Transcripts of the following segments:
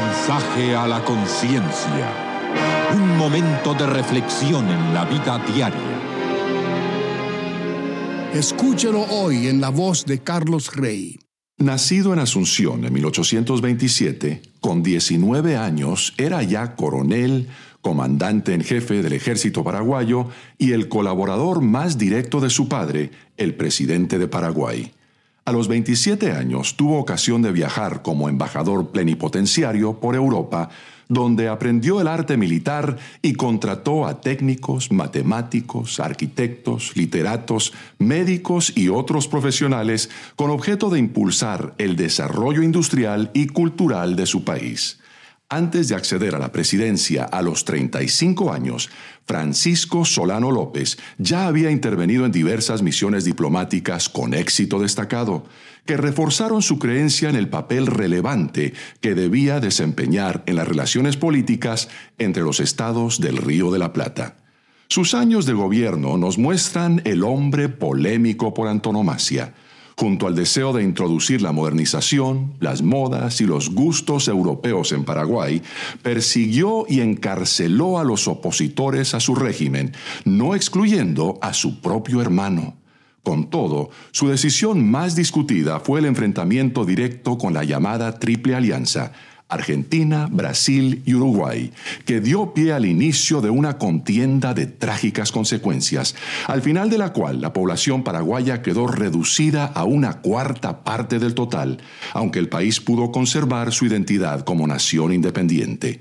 Mensaje a la conciencia. Un momento de reflexión en la vida diaria. Escúchelo hoy en la voz de Carlos Rey. Nacido en Asunción en 1827, con 19 años era ya coronel, comandante en jefe del ejército paraguayo y el colaborador más directo de su padre, el presidente de Paraguay. A los 27 años tuvo ocasión de viajar como embajador plenipotenciario por Europa, donde aprendió el arte militar y contrató a técnicos, matemáticos, arquitectos, literatos, médicos y otros profesionales con objeto de impulsar el desarrollo industrial y cultural de su país. Antes de acceder a la presidencia a los 35 años, Francisco Solano López ya había intervenido en diversas misiones diplomáticas con éxito destacado, que reforzaron su creencia en el papel relevante que debía desempeñar en las relaciones políticas entre los estados del Río de la Plata. Sus años de gobierno nos muestran el hombre polémico por antonomasia, junto al deseo de introducir la modernización, las modas y los gustos europeos en Paraguay, persiguió y encarceló a los opositores a su régimen, no excluyendo a su propio hermano. Con todo, su decisión más discutida fue el enfrentamiento directo con la llamada Triple Alianza, Argentina, Brasil y Uruguay, que dio pie al inicio de una contienda de trágicas consecuencias, al final de la cual la población paraguaya quedó reducida a una cuarta parte del total, aunque el país pudo conservar su identidad como nación independiente.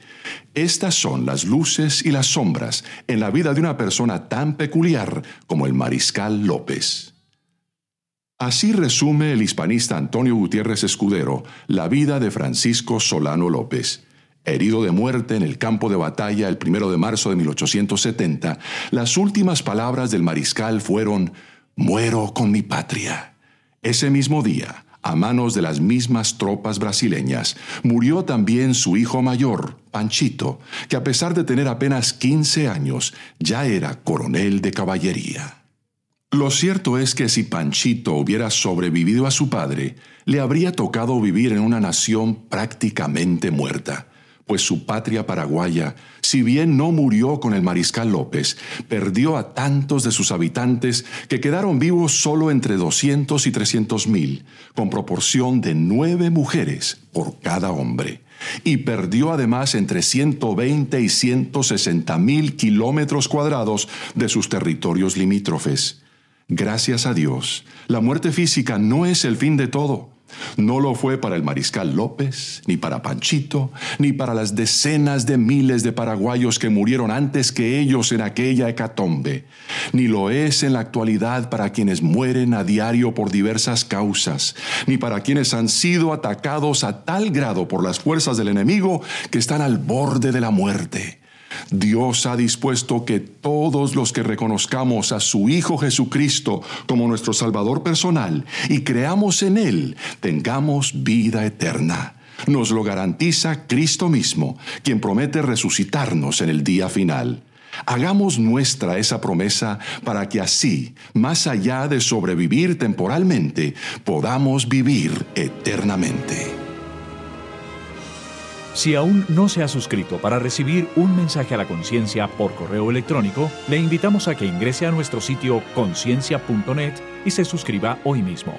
Estas son las luces y las sombras en la vida de una persona tan peculiar como el mariscal López. Así resume el hispanista Antonio Gutiérrez Escudero la vida de Francisco Solano López. Herido de muerte en el campo de batalla el primero de marzo de 1870, las últimas palabras del mariscal fueron: Muero con mi patria. Ese mismo día, a manos de las mismas tropas brasileñas, murió también su hijo mayor, Panchito, que a pesar de tener apenas 15 años, ya era coronel de caballería. Lo cierto es que si Panchito hubiera sobrevivido a su padre, le habría tocado vivir en una nación prácticamente muerta, pues su patria paraguaya, si bien no murió con el mariscal López, perdió a tantos de sus habitantes que quedaron vivos solo entre 200 y 300 mil, con proporción de nueve mujeres por cada hombre y perdió además entre 120 y 160 mil kilómetros cuadrados de sus territorios limítrofes. Gracias a Dios, la muerte física no es el fin de todo. No lo fue para el mariscal López, ni para Panchito, ni para las decenas de miles de paraguayos que murieron antes que ellos en aquella hecatombe, ni lo es en la actualidad para quienes mueren a diario por diversas causas, ni para quienes han sido atacados a tal grado por las fuerzas del enemigo que están al borde de la muerte. Dios ha dispuesto que todos los que reconozcamos a su Hijo Jesucristo como nuestro Salvador personal y creamos en Él, tengamos vida eterna. Nos lo garantiza Cristo mismo, quien promete resucitarnos en el día final. Hagamos nuestra esa promesa para que así, más allá de sobrevivir temporalmente, podamos vivir eternamente. Si aún no se ha suscrito para recibir un mensaje a la conciencia por correo electrónico, le invitamos a que ingrese a nuestro sitio conciencia.net y se suscriba hoy mismo.